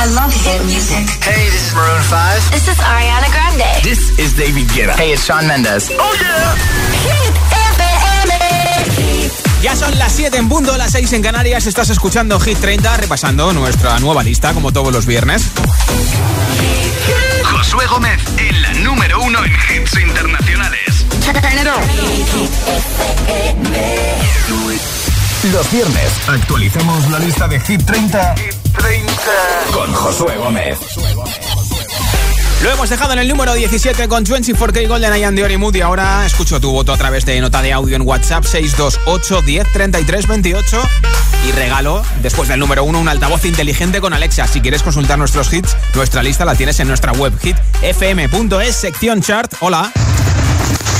I love hit music. Hey, this is Maroon 5. This is Ariana Grande. This is David Guetta. Hey, it's Shawn Mendes. Oh, yeah. Hit FM. Ya son las 7 en punto, las 6 en Canarias. Estás escuchando Hit 30, repasando nuestra nueva lista, como todos los viernes. Josué Gómez en la número uno en hits internacionales. Los viernes actualizamos la lista de Hit 30, con Josué Gómez. Lo hemos dejado en el número 17 con 24K Golden Eye and y Moody. Ahora escucho tu voto a través de nota de audio en WhatsApp 628 10 33 28 y regalo, después del número 1, un altavoz inteligente con Alexa. Si quieres consultar nuestros hits, nuestra lista la tienes en nuestra web hitfm.es, sección chart. Hola.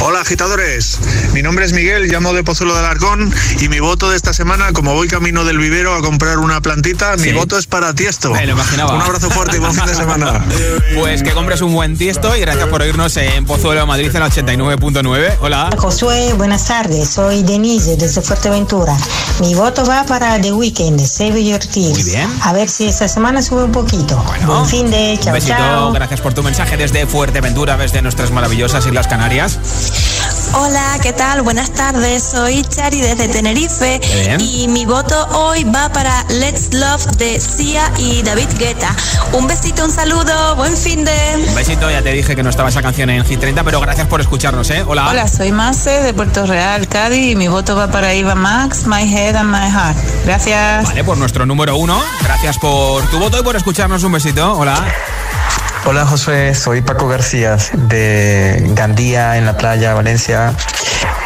Hola agitadores, mi nombre es Miguel, llamo de Pozuelo de Alarcón y mi voto de esta semana, como voy camino del vivero a comprar una plantita, mi voto es para Tiesto. Me lo imaginaba. Un abrazo fuerte y buen fin de semana. Pues que compres un buen tiesto y gracias por oírnos en Pozuelo de Madrid en la 89.9. Hola. Josué, buenas tardes. Soy Denise desde Fuerteventura. Mi voto va para The Weeknd, Save Your Tears. Muy bien. A ver si esta semana sube un poquito. Bueno. Buen fin de Un chao, besito, chao. gracias por tu mensaje desde Fuerteventura, desde nuestras maravillosas Islas Canarias. Hola, ¿qué tal? Buenas tardes, soy Chari desde Tenerife bien. y mi voto hoy va para Let's Love de Sia y David Guetta. Un besito, un saludo, buen fin de... Un besito, ya te dije que no estaba esa canción en Hit 30, pero gracias por escucharnos, ¿eh? Hola. Hola, soy Marce de Puerto Real, Cádiz, y mi voto va para Iva Max, My Head and My Heart. Gracias. Vale, por nuestro número uno. Gracias por tu voto y por escucharnos. Un besito. Hola. Hola Josué, soy Paco García de Gandía en la playa, Valencia.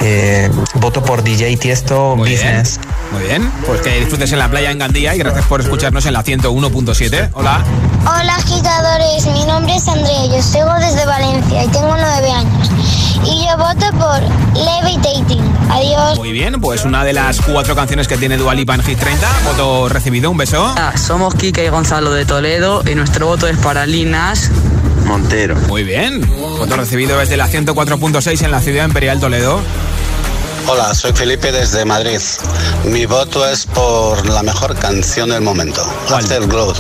Eh, voto por DJ Tiesto Muy bien. Business. Muy bien. Pues que disfrutes en la playa en Gandía y gracias por escucharnos en la 101.7. Hola. Hola agitadores, mi nombre es Andrea, yo sigo desde Valencia y tengo nueve años. Y yo voto por Levitating. Muy bien, pues una de las cuatro canciones que tiene Dualipa en Hit 30. Voto recibido. Un beso. Hola, somos Kika y Gonzalo de Toledo y nuestro voto es para Linas. Montero. Muy bien. Voto recibido desde la 104.6 en la ciudad imperial Toledo. Hola, soy Felipe desde Madrid. Mi voto es por la mejor canción del momento, Afterglow,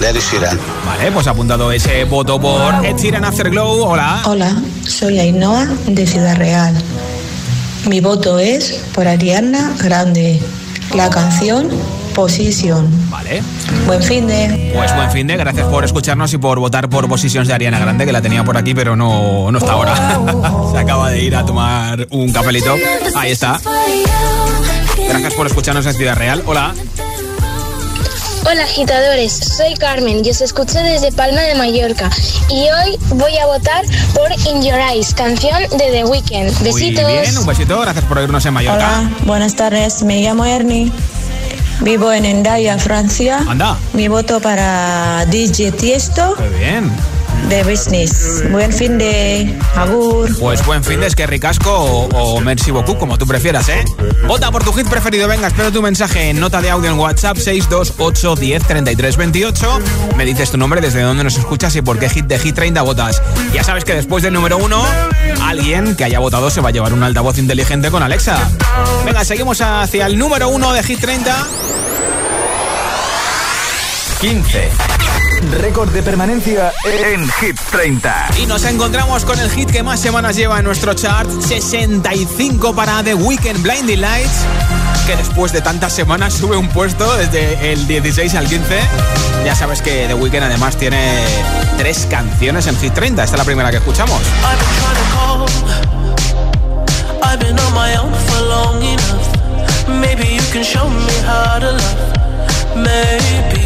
de Ed Sheeran. Vale, pues ha apuntado ese voto por Ed Sheeran Afterglow. Hola. Hola, soy Ainhoa de Ciudad Real. Mi voto es por Ariana Grande. La canción Position. Vale. Buen fin de. Pues buen fin de, gracias por escucharnos y por votar por Positions de Ariana Grande, que la tenía por aquí, pero no, no está ahora. Se acaba de ir a tomar un cafelito. Ahí está. Gracias por escucharnos en Ciudad Real. Hola. Hola agitadores, soy Carmen y os escucho desde Palma de Mallorca. Y hoy voy a votar por In Your Eyes, canción de The Weeknd. Muy Besitos. bien, un besito. Gracias por oírnos en Mallorca. Hola, buenas tardes. Me llamo Ernie. Vivo en Endaya, Francia. Anda. Mi voto para DJ Tiesto Muy bien. De Business. Buen fin de. Agur. Pues buen fin de que ricasco o, o merci beaucoup, como tú prefieras, ¿eh? Vota por tu hit preferido. Venga, espero tu mensaje en nota de audio en WhatsApp 628 10 33 28. Me dices tu nombre, desde dónde nos escuchas y por qué hit de Hit 30 votas. Ya sabes que después del número uno, alguien que haya votado se va a llevar un altavoz inteligente con Alexa. Venga, seguimos hacia el número uno de Hit 30. 15. Récord de permanencia en Hit 30. Y nos encontramos con el hit que más semanas lleva en nuestro chart, 65 para The Weekend Blinding Lights, que después de tantas semanas sube un puesto desde el 16 al 15. Ya sabes que The Weekend además tiene tres canciones en Hit 30, esta es la primera que escuchamos. I've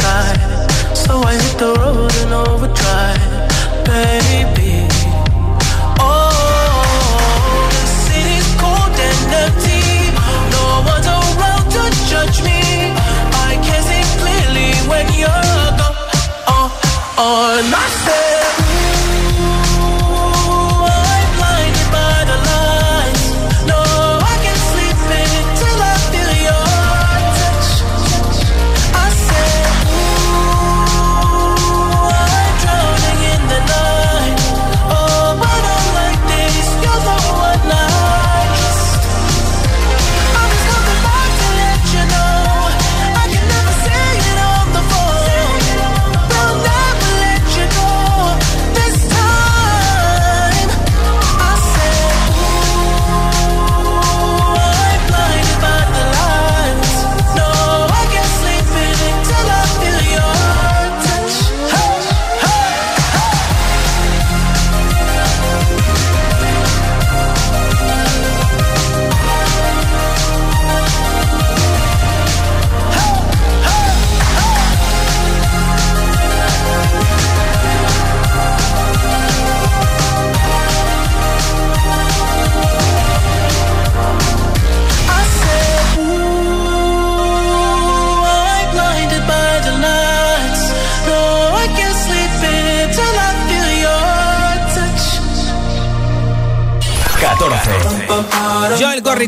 sky. So I hit the road and overdrive, baby. Oh, the city's cold and empty. No one's around to judge me. I can see clearly when you're gone. Oh, oh on myself.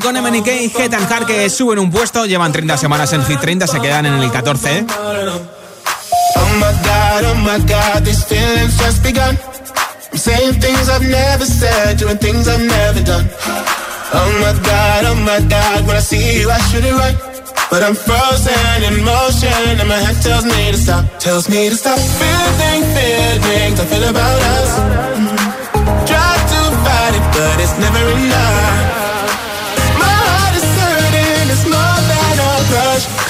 Con MNK y Head and Heart que suben un puesto, llevan 30 semanas en Hit 30, se quedan en el 14. ¿eh? Oh my god, oh my god, these feelings just begun. I'm saying things I've never said, doing things I've never done. Oh my god, oh my god, when I see you, I should it right. But I'm frozen in motion, and my head tells me to stop, tells me to stop. Feeling, feelings I feel about us. Try to fight it, but it's never enough.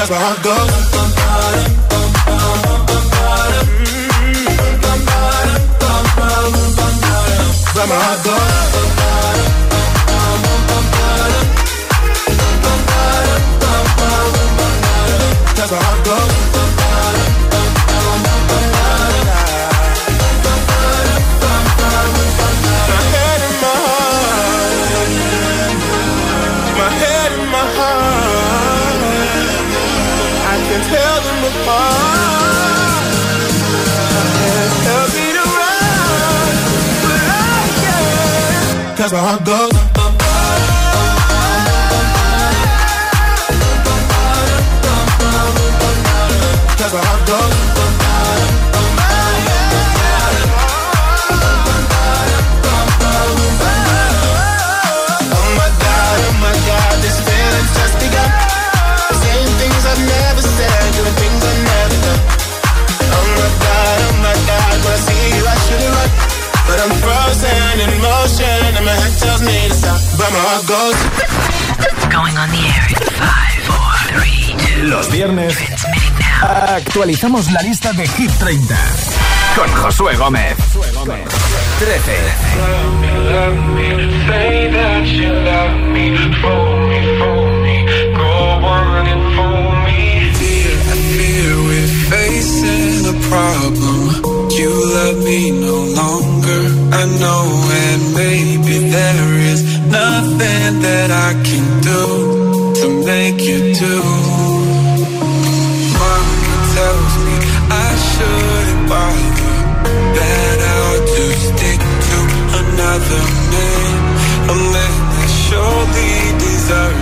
Goes. But my heart goes. My heart goes. Going on the air in 5, 4, 3, 2. Los viernes actualizamos la lista de Hit 30 con Josué Gómez. 13. Love me, say that you love me, fool me, fool me, go on and fool me. Fear, I fear we're facing a problem. You love me no longer, I know, and maybe there is nothing that I can do to make you do. Mama tells me I shouldn't bother, that I'll just stick to another man, a man that surely deserves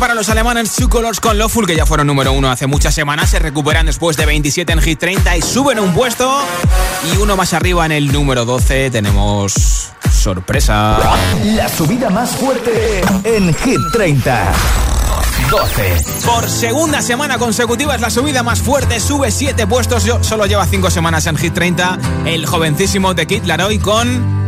para los alemanes Two Colors con Lawful, que ya fueron número uno hace muchas semanas. Se recuperan después de 27 en Hit 30 y suben un puesto. Y uno más arriba en el número 12 tenemos sorpresa. La subida más fuerte en Hit 30. 12. Por segunda semana consecutiva es la subida más fuerte, sube 7 puestos, solo lleva 5 semanas en Hit 30, el jovencísimo de Kid Laroi con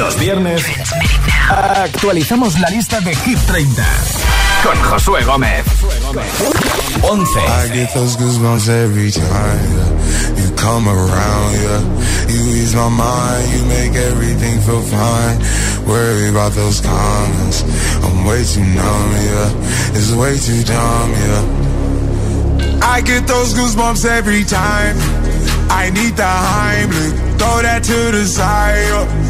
Los viernes actualizamos la lista de Hit 30 con Josué Gómez. 11. I get those goosebumps every time yeah. you come around. Yeah, you ease my mind, you make everything feel fine. Worry about those comments. I'm way too numb. Yeah, it's way too dumb. Yeah. I get those goosebumps every time. I need the Heimlich, throw that to the side. Yeah.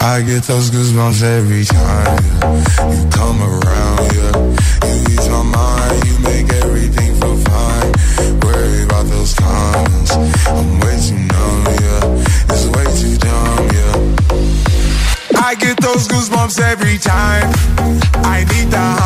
I get those goosebumps every time yeah. you come around, yeah. You ease my mind, you make everything feel fine. Worry about those comments. I'm way too numb, yeah. It's way too dumb, yeah. I get those goosebumps every time. I need the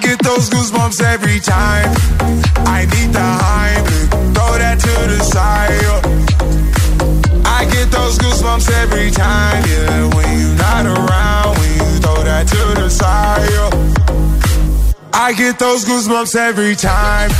get those goosebumps every time. I need the Heimlich, throw that to the side. I get those goosebumps every time, yeah. When you're not around, when you throw that to the side. I get those goosebumps every time.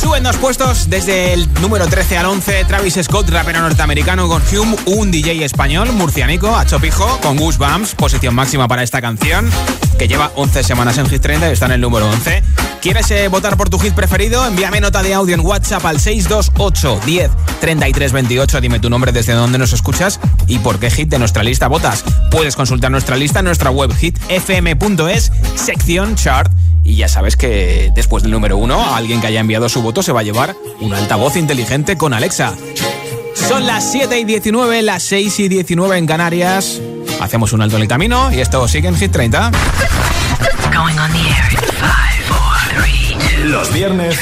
Suben dos puestos desde el número 13 al 11 Travis Scott, rapero norteamericano con Hume, un DJ español murcianico, Chopijo, con Goosebumps, posición máxima para esta canción, que lleva 11 semanas en Hit 30 y está en el número 11. ¿Quieres eh, votar por tu hit preferido? Envíame nota de audio en WhatsApp al 628 10 33 28. Dime tu nombre, desde dónde nos escuchas y por qué hit de nuestra lista votas. Puedes consultar nuestra lista en nuestra web hitfm.es, sección chart. Y ya sabes que después del número uno, alguien que haya enviado su voto se va a llevar un altavoz inteligente con Alexa. Son las 7 y 19, las 6 y 19 en Canarias. Hacemos un alto en el camino y esto sigue en Hit 30. Going on the air in five, four, three, two. Los viernes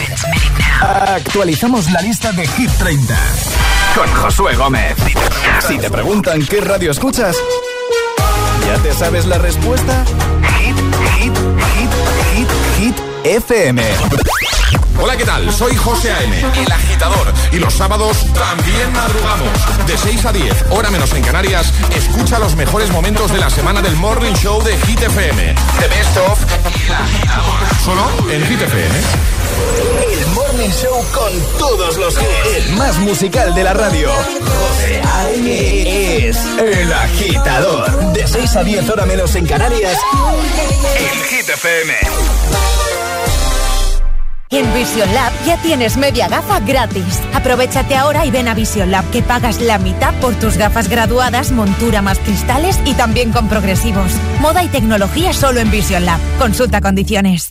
actualizamos la lista de Hit 30 con Josué Gómez. Si te preguntan qué radio escuchas, ¿ya te sabes la respuesta? FM. Hola, ¿qué tal? Soy José A.M., el agitador. Y los sábados también madrugamos. De 6 a 10, hora menos en Canarias, escucha los mejores momentos de la semana del Morning Show de Hit FM. The Best of El Agitador. Solo en Hit FM. El Morning Show con todos los hits. El más musical de la radio. José A.M. es El Agitador. De 6 a 10, hora menos en Canarias. En Hit FM. En Vision Lab ya tienes media gafa gratis. Aprovechate ahora y ven a Vision Lab que pagas la mitad por tus gafas graduadas, montura más cristales y también con progresivos. Moda y tecnología solo en Vision Lab. Consulta condiciones.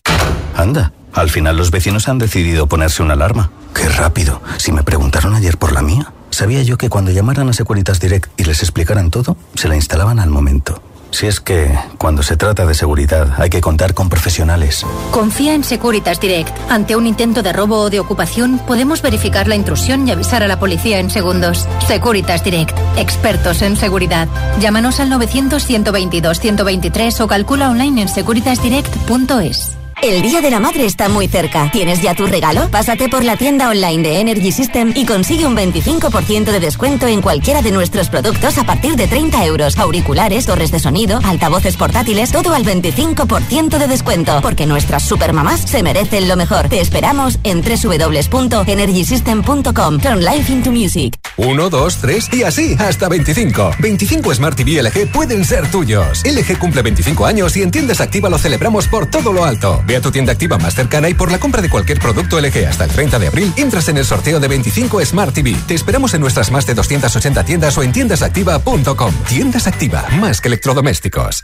Anda, al final los vecinos han decidido ponerse una alarma. Qué rápido. Si me preguntaron ayer por la mía, sabía yo que cuando llamaran a Securitas Direct y les explicaran todo, se la instalaban al momento. Si es que, cuando se trata de seguridad, hay que contar con profesionales. Confía en Securitas Direct. Ante un intento de robo o de ocupación, podemos verificar la intrusión y avisar a la policía en segundos. Securitas Direct. Expertos en seguridad. Llámanos al 900-122-123 o calcula online en securitasdirect.es. El Día de la Madre está muy cerca. ¿Tienes ya tu regalo? Pásate por la tienda online de Energy System y consigue un 25% de descuento en cualquiera de nuestros productos a partir de 30 euros. Auriculares, torres de sonido, altavoces portátiles, todo al 25% de descuento. Porque nuestras supermamás se merecen lo mejor. Te esperamos en www.energysystem.com. Turn life into music. 1, 2, 3 y así hasta 25. 25 Smart TV LG pueden ser tuyos. LG cumple 25 años y en tiendas activa lo celebramos por todo lo alto. Ve a tu tienda activa más cercana y por la compra de cualquier producto LG hasta el 30 de abril, entras en el sorteo de 25 Smart TV. Te esperamos en nuestras más de 280 tiendas o en tiendasactiva.com. Tiendas Activa, más que electrodomésticos.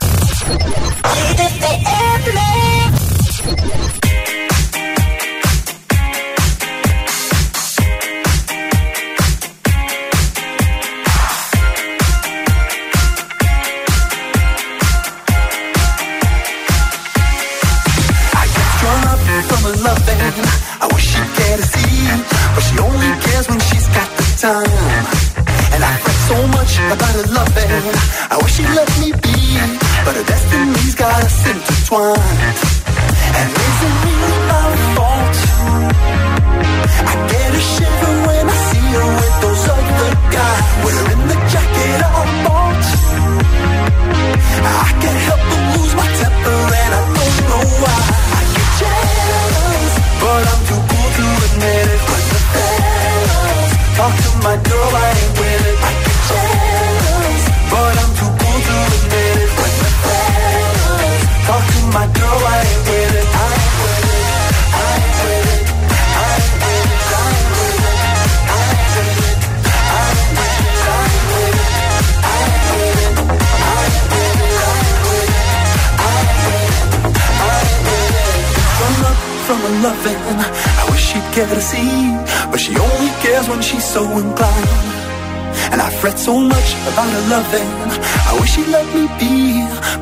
I wish she'd let me be, but her destiny's got us intertwined. And loving. I wish she'd care to see, but she only cares when she's so inclined. And I fret so much about her loving. I wish she'd let me be,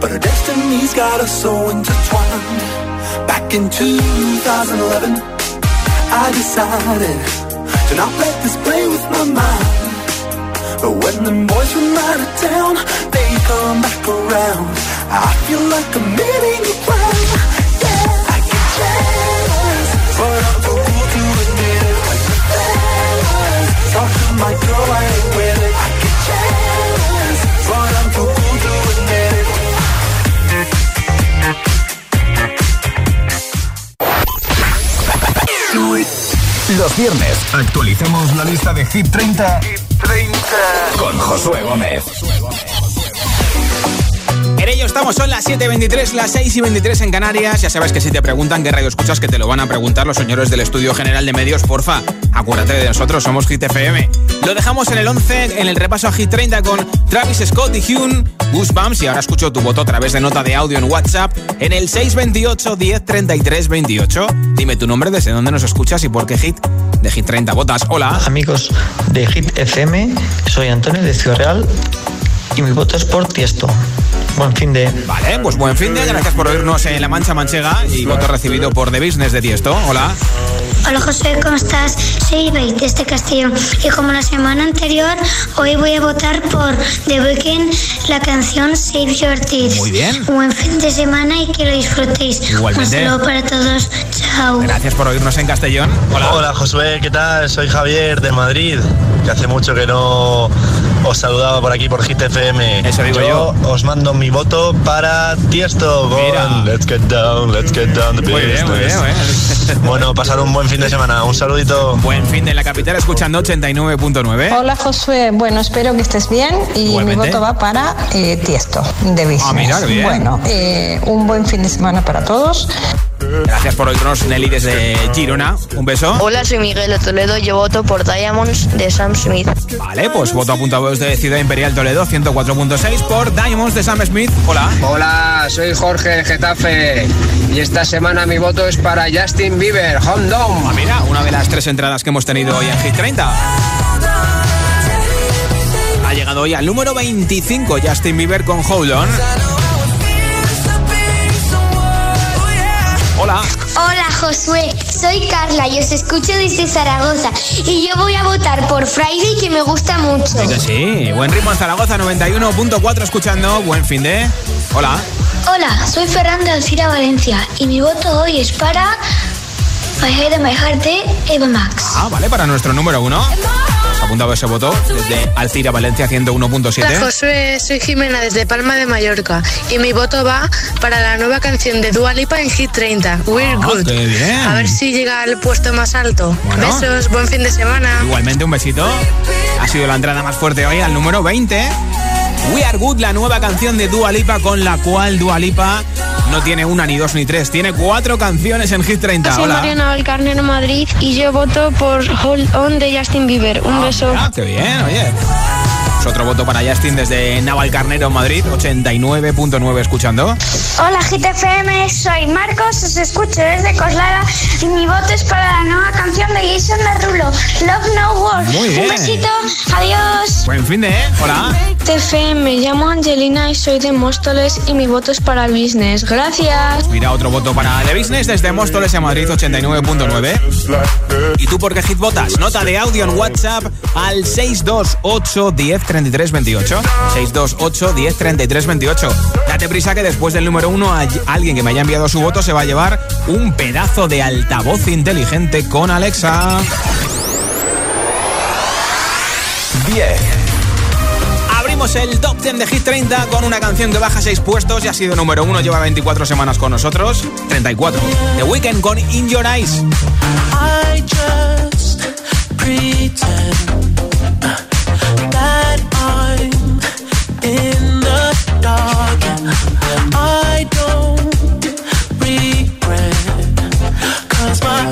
but her destiny's got us so intertwined. Back in 2011, I decided to not let this play with my mind. But when the boys from out of town, they come back around. I feel like a mini crown. Yeah, Los viernes actualicemos la lista de Hit 30, con Josué Gómez. Ello estamos, son las 7.23, las 6.23 en Canarias. Ya sabes que si te preguntan qué radio escuchas, que te lo van a preguntar los señores del Estudio General de Medios, porfa. Acuérdate de nosotros, somos Hit FM. Lo dejamos en el 11, en el repaso a Hit 30 con Travis Scott y Hune, Goosebumps. Y ahora escucho tu voto a través de nota de audio en WhatsApp en el 628 10 33 28. Dime tu nombre, desde dónde nos escuchas y por qué Hit de Hit 30 votas. Hola. Amigos de Hit FM, soy Antonio de Ciudad Real y mi voto es por Tiesto. Buen fin de. Vale, pues buen fin de. Gracias por oírnos en La Mancha Manchega y voto recibido por The Business de Tiesto. Hola. Hola José, ¿cómo estás? Soy Beit de este castillo y como la semana anterior, hoy voy a votar por The Weeknd la canción Save Your Tears. Muy bien. Buen fin de semana y que lo disfrutéis. Igualmente. Un saludo para todos. Chao. Gracias por oírnos en Castellón. Hola. Hola Josué, ¿qué tal? Soy Javier de Madrid, que hace mucho que no os saludaba por aquí por Hit FM. Eso digo yo. os mando mi voto para Tiesto Mira. Let's Get Down, Let's Get Down the Muy bien, muy bien, Business. Bueno, pasar un buen fin de semana. Un saludito. Buen fin de la capital escuchando 89.9. Hola Josué, bueno, espero que estés bien y Igualmente. mi voto va para eh, Tiesto, de Business. Ah, mira, bien. Bueno, eh, un buen fin de semana para todos. Gracias por oírnos, Nelly, desde Girona. Un beso. Hola, soy Miguel de Toledo. Yo voto por Diamonds de Sam Smith. Vale, pues voto apuntado desde Ciudad Imperial Toledo, 104.6 por Diamonds de Sam Smith. Hola. Hola, soy Jorge de Getafe y esta semana mi voto es para Justin Bieber, Home Down. Ah, mira, una de las tres entradas que hemos tenido hoy en Hit 30. Ha llegado hoy al número 25 Justin Bieber con Hold On. Hola. Hola Josué, soy Carla y os escucho desde Zaragoza y yo voy a votar por Friday que me gusta mucho. Sí, sí. Buen ritmo en Zaragoza 91.4 escuchando. Buen fin de. Hola. Hola, soy Ferran de Alcira Valencia y mi voto hoy es para My Head and My Heart de Eva Max. Ah, vale, para nuestro número uno. ¿Has apuntado ese voto desde Alcira Valencia 101.7? Hola Josué, soy Jimena desde Palma de Mallorca y mi voto va para la nueva canción de Dua Lipa en Hit 30, We're Ah, Good. qué bien. A ver si llega al puesto más alto. Bueno. Besos, buen fin de semana. Igualmente un besito. Ha sido la entrada más fuerte hoy al número 20. We Are Good, la nueva canción de Dua Lipa con la cual Dua Lipa no tiene una, ni dos, ni tres. Tiene cuatro canciones en Hit 30. Soy Hola. Mariana Valcarnero Madrid y yo voto por Hold On de Justin Bieber. Un beso. Ah, qué bien, oye. Pues otro voto para Justin desde Naval Carnero, Madrid, 89.9 escuchando. Hola GTFM, soy Marcos, os escucho desde Coslada y mi voto es para la nueva canción de Jason Derulo, Love No War. Muy bien. Un besito, adiós. Buen fin de, ¿eh? Hola. GTFM, me llamo Angelina y soy de Móstoles y mi voto es para el business. Gracias. Mira, otro voto para The Business desde Móstoles en Madrid, 89.9. ¿Y tú por qué hit votas? Nota de audio en WhatsApp al 628 10 33 28. 628 10 33 28. Date prisa que después del número uno, alguien que me haya enviado su voto se va a llevar un pedazo de altavoz inteligente con Alexa. 10. Abrimos el top 10 de Hit 30 con una canción que baja 6 puestos y ha sido número 1, lleva 24 semanas con nosotros. 34. The Weeknd con In Your Eyes. I just pretend I don't regret, cause my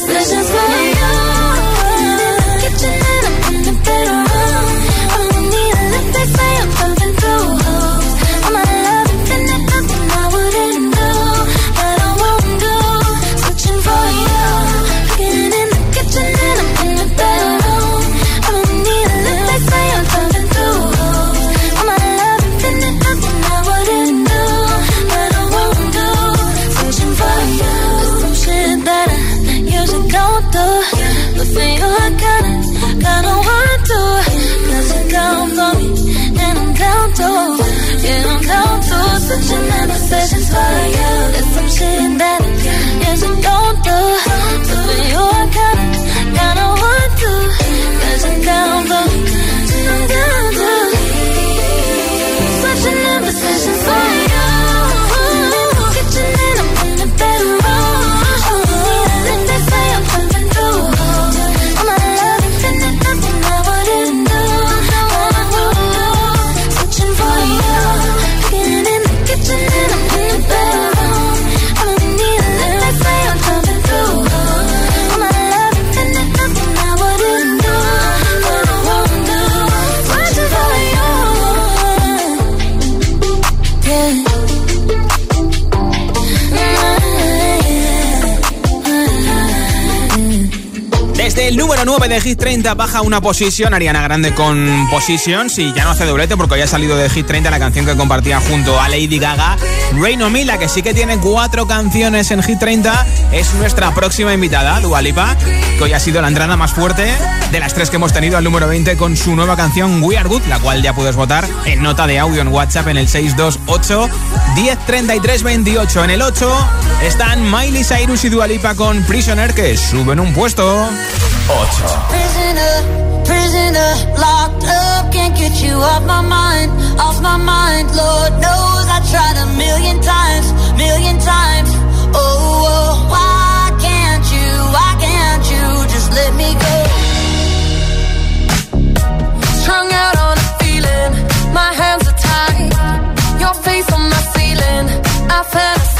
suspicions, but de Hit 30 baja una posición, Ariana Grande con Positions y ya no hace doblete porque hoy ha salido de Hit 30 la canción que compartía junto a Lady Gaga. Reino Mila, que sí que tiene cuatro canciones en Hit 30, es nuestra próxima invitada, Dualipa, que hoy ha sido la entrada más fuerte de las tres que hemos tenido al número 20 con su nueva canción We Are Good, la cual ya puedes votar en nota de audio en WhatsApp en el 628 1033 28. En el 8 están Miley Cyrus y Dualipa con Prisoner que suben un puesto. Prisoner, prisoner, locked up, can't get you off my mind, off my mind. Lord knows I tried a million times, million times. Oh, oh, why can't you, why can't you just let me go? Strung out on a feeling, my hands are tied, your face on my ceiling. I.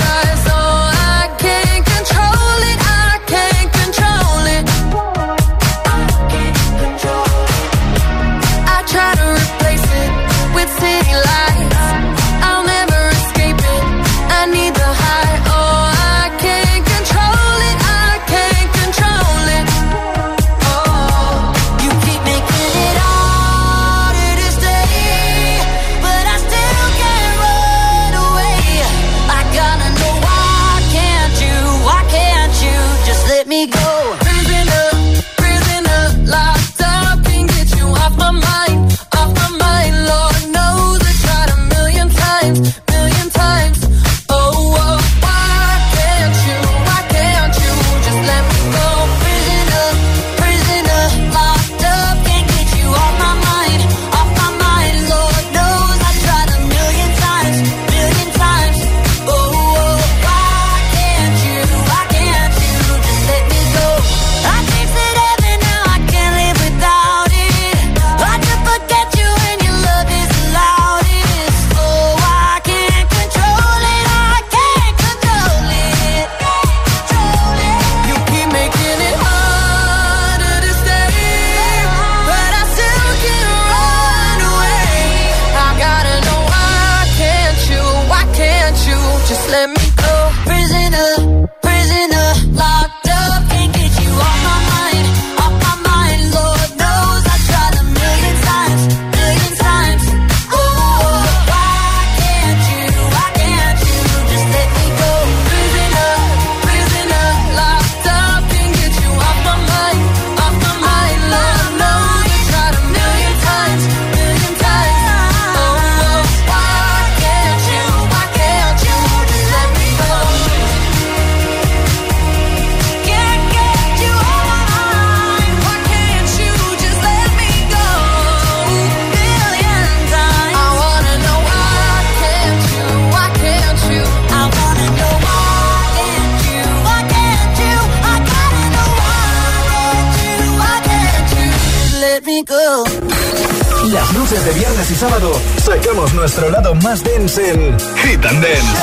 más dense en Hit and Dance.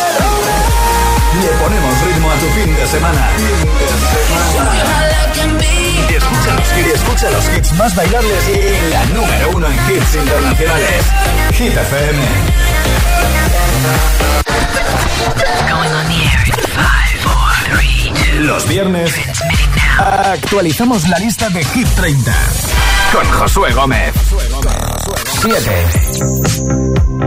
Le ponemos ritmo a tu fin de semana. Y escucha los, escucha los hits más bailables y la número uno en hits internacionales. Hit FM. Los viernes actualizamos la lista de Hit 30 con Josué Gómez. 7.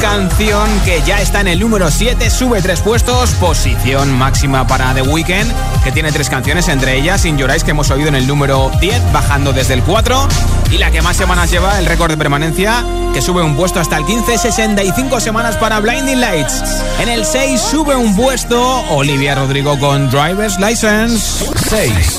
Canción que ya está en el número 7, sube tres puestos, posición máxima para The Weeknd, que tiene tres canciones, entre ellas In Your Eyes, que hemos oído en el número 10, bajando desde el 4, y la que más semanas lleva, el récord de permanencia, que sube un puesto hasta el 15, 65 semanas para Blinding Lights. En el 6 sube un puesto, Olivia Rodrigo con Driver's License. 6.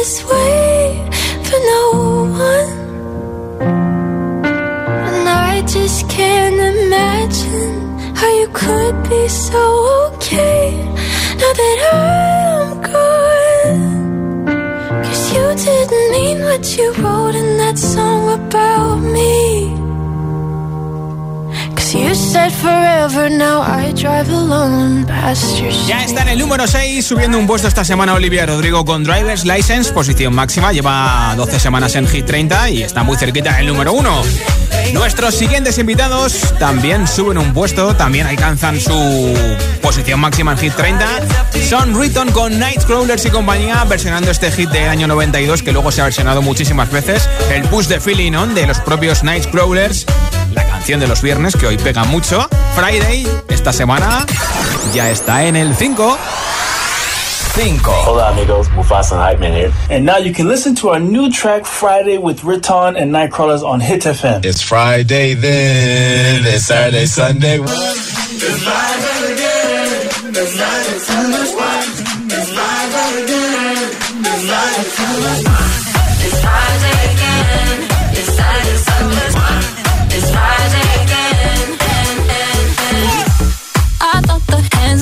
this way for no one. And I just can't imagine how you could be so okay now that I'm gone. Cause you didn't mean what you wrote in that song about me. Cause you said for. Ya está en el número 6, subiendo un puesto esta semana Olivia Rodrigo con Driver's License, posición máxima, lleva 12 semanas en Hit 30 y está muy cerquita del número 1. Nuestros siguientes invitados también suben un puesto, también alcanzan su posición máxima en Hit 30. Son Riton con Nightcrawlers y compañía, versionando este hit del año 92 que luego se ha versionado muchísimas veces, el Push the Feeling On de los propios Nightcrawlers canción de los viernes que hoy pega mucho. Friday, esta semana, ya está en el 5. 5. Hola amigos, Mufasa and Hype Man here. And now you can listen to our new track Friday with Riton and Nightcrawlers on Hit FM. It's Friday then, it's Saturday, Sunday. It's live again, it's live, it's live, it's live again, it's live, it's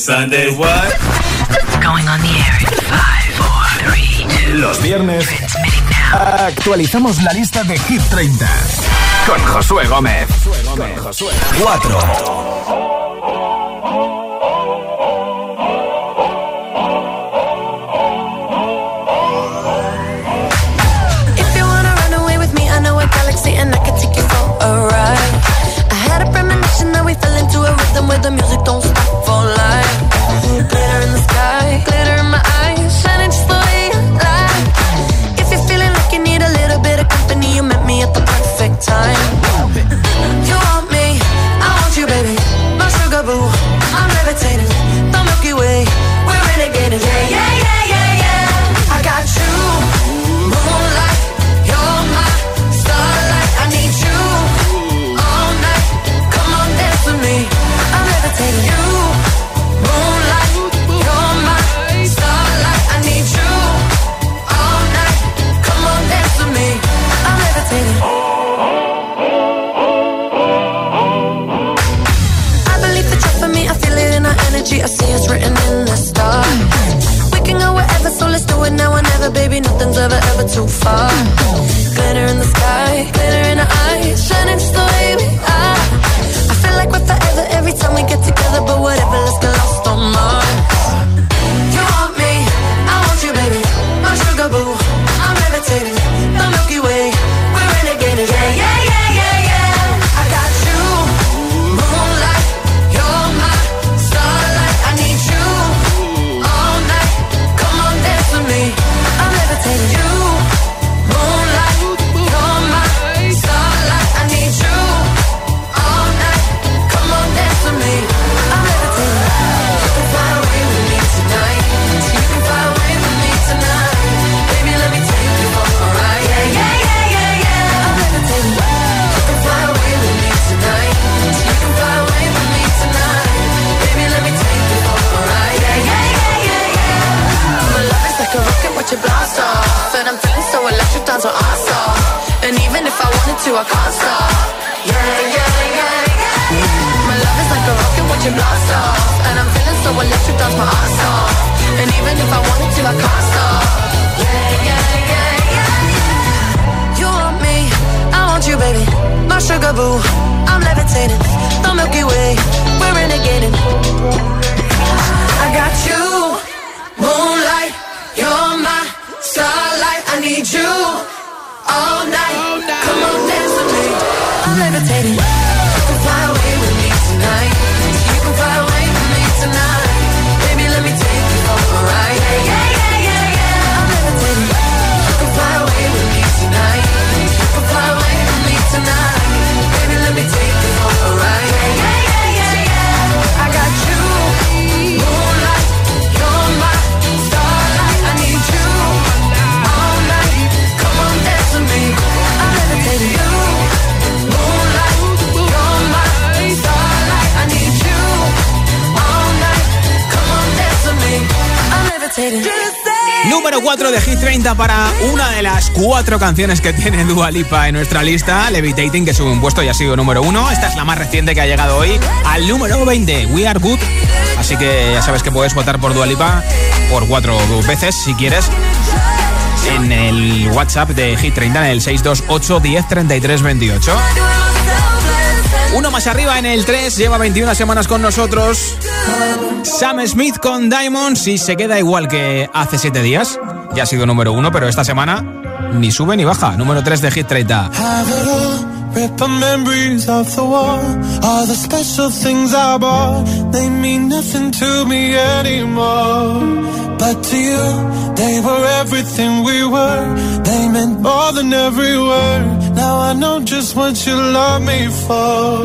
Sunday what? Going on the air in five, four, three, two, Los viernes actualizamos la lista de Hit 30 con Josué Gómez. Con Josué. 4. 30 para una de las cuatro canciones que tiene Dua Lipa en nuestra lista, Levitating, que sube un puesto y ha sido número 1. Esta es la más reciente que ha llegado hoy al número 20, We Are Good. Así que ya sabes que puedes votar por Dua Lipa por cuatro veces si quieres en el WhatsApp de Hit 30 en el 628 10 33 28. Uno más arriba en el 3, lleva 21 semanas con nosotros. Sam Smith con Diamonds y se queda igual que hace 7 días. Ha sido número 1, pero esta semana ni sube ni baja. Número 3 de Hit 30. Have it all, rip the memories of the war. All the special things I bought, they mean nothing to me anymore. But to you, they were everything we were. They meant more than every word. Now I know just what you love me for.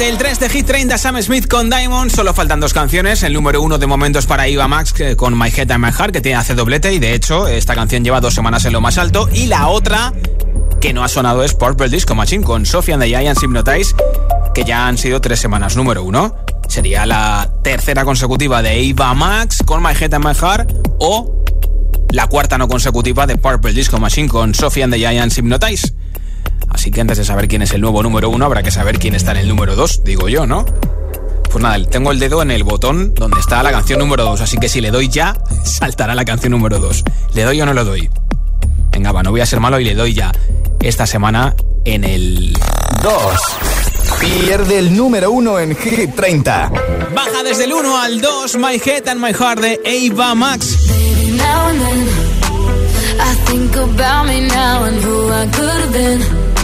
El 3 de Hit 30, Sam Smith con Diamond. Solo faltan dos canciones. El número uno de momentos para Iva Max que- con My Head and My Heart, que tiene hace doblete. Y de hecho, esta canción lleva dos semanas en lo más alto. Y la otra que no ha sonado es Purple Disco Machine con Sophie and the Giants Hypnotize. que ya han sido tres semanas número uno. Sería la tercera consecutiva de Ava Max con My Head and My Heart o la cuarta no consecutiva de Purple Disco Machine con Sophie and the Giants Hypnotize. Así que antes de saber quién es el nuevo número uno, habrá que saber quién está en el número dos, digo yo, ¿no? Pues nada, tengo el dedo en el botón donde está la canción número dos, así que si le doy ya, saltará la canción número dos. ¿Le doy o no le doy? Venga, va, no voy a ser malo y le doy ya esta semana en el 2. Pierde el número uno en Hit 30. Baja desde el 1 al 2, My Head and My Heart de Ava Max. now and then I think about me now and who I could have been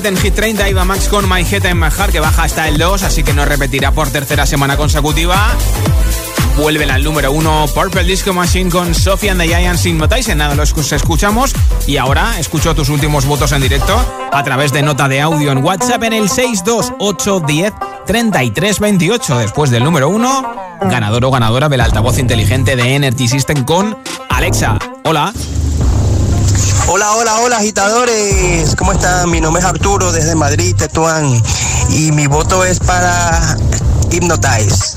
1, hace doblete en Hit 30, Iva Max con My Head and que baja hasta el 2, así que no repetirá por tercera semana consecutiva. Vuelven al número 1 Purple Disco Machine con Sophie and the Giants Hypnotize. Nada, los escuchamos. Y ahora escucho tus últimos votos en directo a través de nota de audio en WhatsApp en el 62810 3328. Después del número 1, ganador o ganadora del altavoz inteligente de Energy System con Alexa. Hola. Hola, hola, hola, agitadores. ¿Cómo están? Mi nombre es Arturo desde Madrid, Tetuán. Y mi voto es para Hypnotize.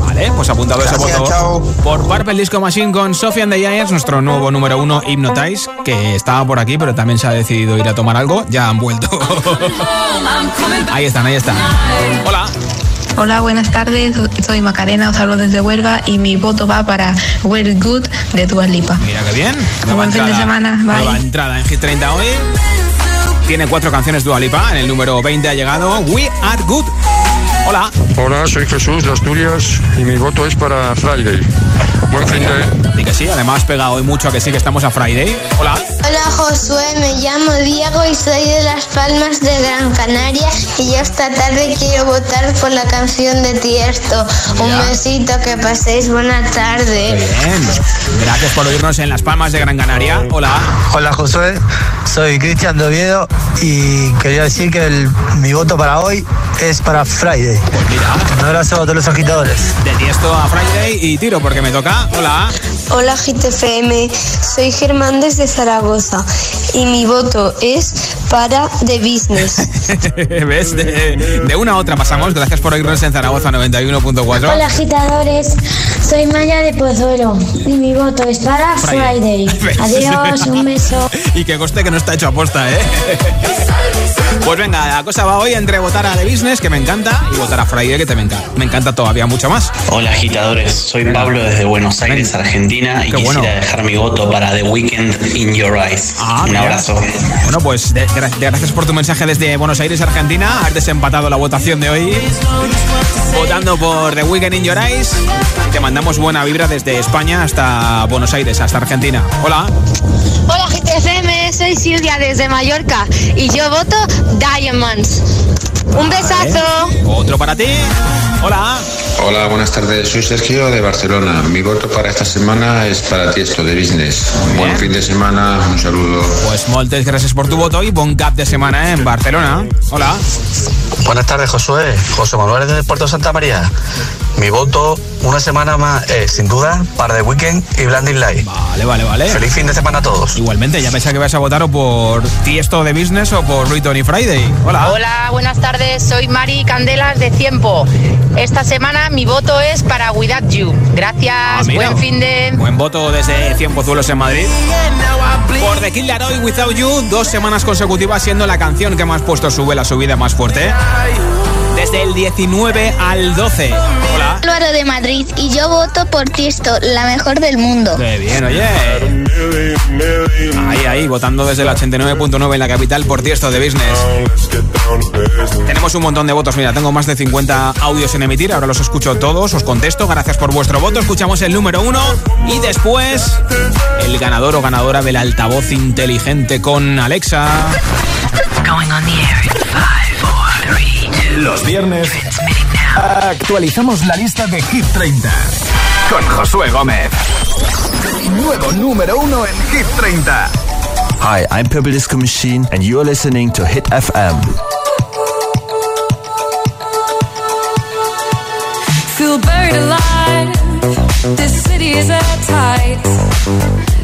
Vale, pues apuntado ese voto chao. por Purple Disco Machine con Sophie and the Giants, nuestro nuevo número uno Hypnotize, que estaba por aquí, pero también se ha decidido ir a tomar algo. Ya han vuelto. ahí están, ahí están. Hola. Hola, buenas tardes. Soy Macarena, os hablo desde Huelva y mi voto va para We're Good de Dua Lipa. Mira qué bien. Buen fin de semana. Bye. Nueva entrada en Hit 30 hoy. Tiene cuatro canciones Dua Lipa. En el número 20 ha llegado We Are Good. Hola. Hola, soy Jesús de Asturias y mi voto es para Friday. Buen fin de... Y que sí, además pega hoy mucho a que sí que estamos a Friday. Hola. Hola Josué, me llamo Diego y soy de Las Palmas de Gran Canaria y yo esta tarde quiero votar por la canción de Tiesto. Un besito, que paséis buena tarde. Bien. Gracias por oírnos en Las Palmas de Gran Canaria. Hola. Hola Josué, soy Cristian de Oviedo y quería decir que el- mi voto para hoy es para Friday. mira. Un abrazo a todos los agitadores. De Tiesto a Friday y tiro porque me toca. Hola. Hola GTFM, soy Germán desde Zaragoza y mi voto es para The Business. ¿Ves? De, de una a otra pasamos. Gracias por oírnos en Zaragoza 91.4. Hola agitadores, soy Maya de Pozuelo y mi voto es para Friday. Friday. Adiós, un beso. Y que coste que no está hecho a posta, ¿eh? Pues venga, la cosa va hoy entre votar a The Business, que me encanta, y votar a Friday, que te me encanta. Me encanta todavía mucho más. Hola agitadores, soy Pablo desde Buenos Aires, Argentina, y Qué quisiera bueno. dejar mi voto para The Weeknd in Your Eyes. Ah, Un mira. abrazo. Bueno, pues de- gra- de- gracias por tu mensaje desde Buenos Aires, Argentina. Has desempatado la votación de hoy. Votando por The Weekend in Your Eyes. Y te mandamos buena vibra desde España hasta Buenos Aires, hasta Argentina. Hola. Hola GTFM, soy Silvia desde Mallorca y yo voto Diamonds. Un besazo. Otro para ti. Hola. Hola, buenas tardes. Soy Sergio de Barcelona. Mi voto para esta semana es para ti esto de business. Buen fin de semana, un saludo. Pues moltes gracias por tu voto y bon cap de semana en Barcelona. Hola. Buenas tardes, Josué. José Manuel desde Puerto Santa María. Mi voto, una semana más, es sin duda para The Weekend y Blinding Light. Vale, vale, vale. Feliz fin de semana a todos. Igualmente, ya pensaba que vas a votar o por Tiesto de Business o por Riton y Friday. Hola. Hola, buenas tardes. Soy Mari Candelas de Ciempo. Esta semana mi voto es para Without You. Gracias, Ah, buen fin de. Buen voto desde 100 Pozuelos en Madrid. Por The Killer Hoy Without You, dos semanas consecutivas siendo la canción que más puesto sube la subida más fuerte. Desde el 19 al 12. Hola. Álvaro de Madrid y yo voto por Tiesto, la mejor del mundo. Qué bien, oye. Ahí, ahí, votando desde el 89.9 en la capital por Tiesto de Business. Tenemos un montón de votos, mira, tengo más de 50 audios en emitir, ahora los escucho todos, os contesto, gracias por vuestro voto, escuchamos el número uno y después el ganador o ganadora del altavoz inteligente con Alexa. Going on the air Los viernes actualizamos la lista de Hit 30 con Josué Gómez. Nuevo número uno en Hit 30. Hi, I'm Purple Disco Machine, and you're listening to Hit FM. Feel buried alive. This city is airtight.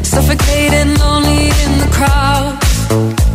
Suffocating, lonely in the crowd.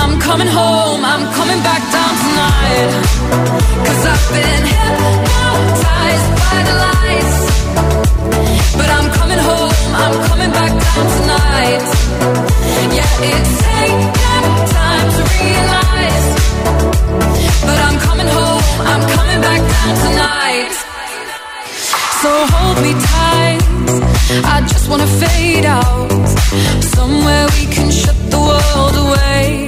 I'm coming home, I'm coming back down tonight. Cause I've been hypnotized by the lights. But I'm coming home, I'm coming back down tonight. Yeah, it's taken time to realize. But I'm coming home, I'm coming back down tonight. So hold me tight. I just wanna fade out. Somewhere we can shut the world away.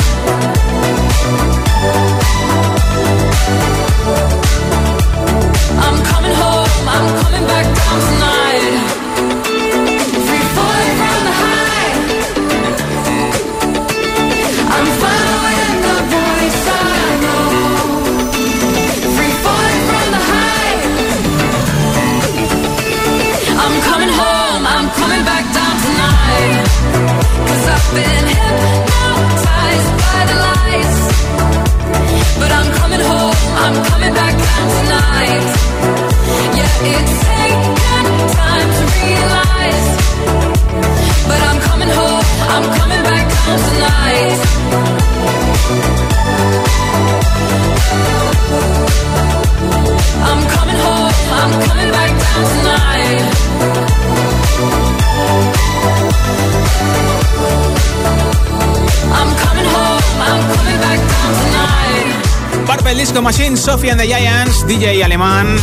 Purple Disco Machine, Sophie and the Giants, DJ alemán,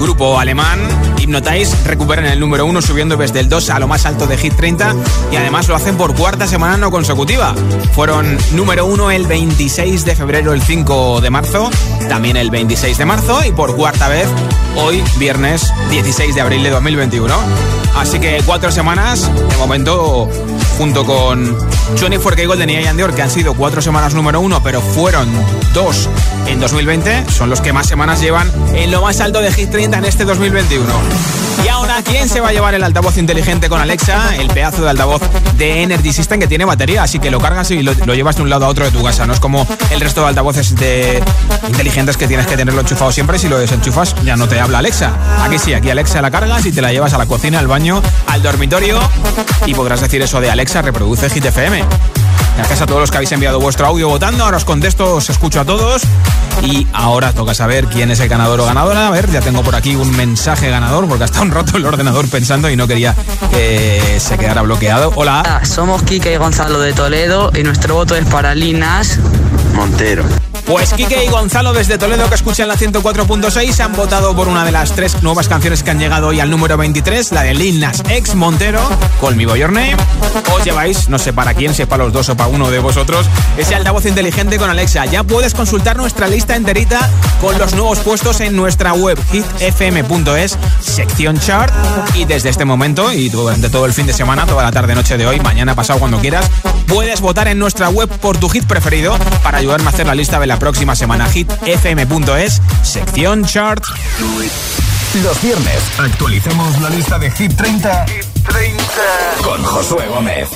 grupo alemán, Hypnotize, recuperan el número uno subiendo desde el 2 a lo más alto de Hit 30 y además lo hacen por cuarta semana no consecutiva. Fueron número uno el 26 de febrero, el 5 de marzo, también el 26 de marzo y por cuarta vez hoy, viernes 16 de abril de 2021. Así que cuatro semanas, de momento, junto con 24K Golden y Ian Dior, que han sido cuatro semanas número uno, pero fueron dos en 2020, son los que más semanas llevan en lo más alto de Hit 30 en este 2021. Y ahora, ¿quién se va a llevar el altavoz inteligente con Alexa? El pedazo de altavoz de Energy System que tiene batería, así que lo cargas y lo, llevas de un lado a otro de tu casa. No es como el resto de altavoces de inteligentes que tienes que tenerlo enchufado siempre. Si lo desenchufas, ya no te habla Alexa. Aquí sí, aquí Alexa la cargas y te la llevas a la cocina, al baño, al dormitorio y podrás decir eso de Alexa, reproduce Hit FM. Gracias a todos los que habéis enviado vuestro audio votando. Ahora os contesto, os escucho a todos. Y ahora toca saber quién es el ganador o ganadora. A ver, ya tengo por aquí un mensaje ganador porque ha estado un rato el ordenador pensando y no quería que se quedara bloqueado. Hola. Somos Kike y Gonzalo de Toledo y nuestro voto es para Linas Montero. Pues Kike y Gonzalo desde Toledo que escuchan la 104.6 han votado por una de las tres nuevas canciones que han llegado hoy al número 23, la de Lil Nas X Montero, Me By Your Name. Os lleváis, no sé para quién, sepa los dos o para uno de vosotros, ese altavoz inteligente con Alexa. Ya puedes consultar nuestra lista enterita con los nuevos puestos en nuestra web hitfm.es, sección chart. Y desde este momento y durante todo el fin de semana, toda la tarde, noche de hoy, mañana, pasado, cuando quieras, puedes votar en nuestra web por tu hit preferido para ayudarme a hacer la lista de la próxima semana. hitfm.es, sección chart. Los viernes actualizamos la lista de Hit 30, con Josué Gómez.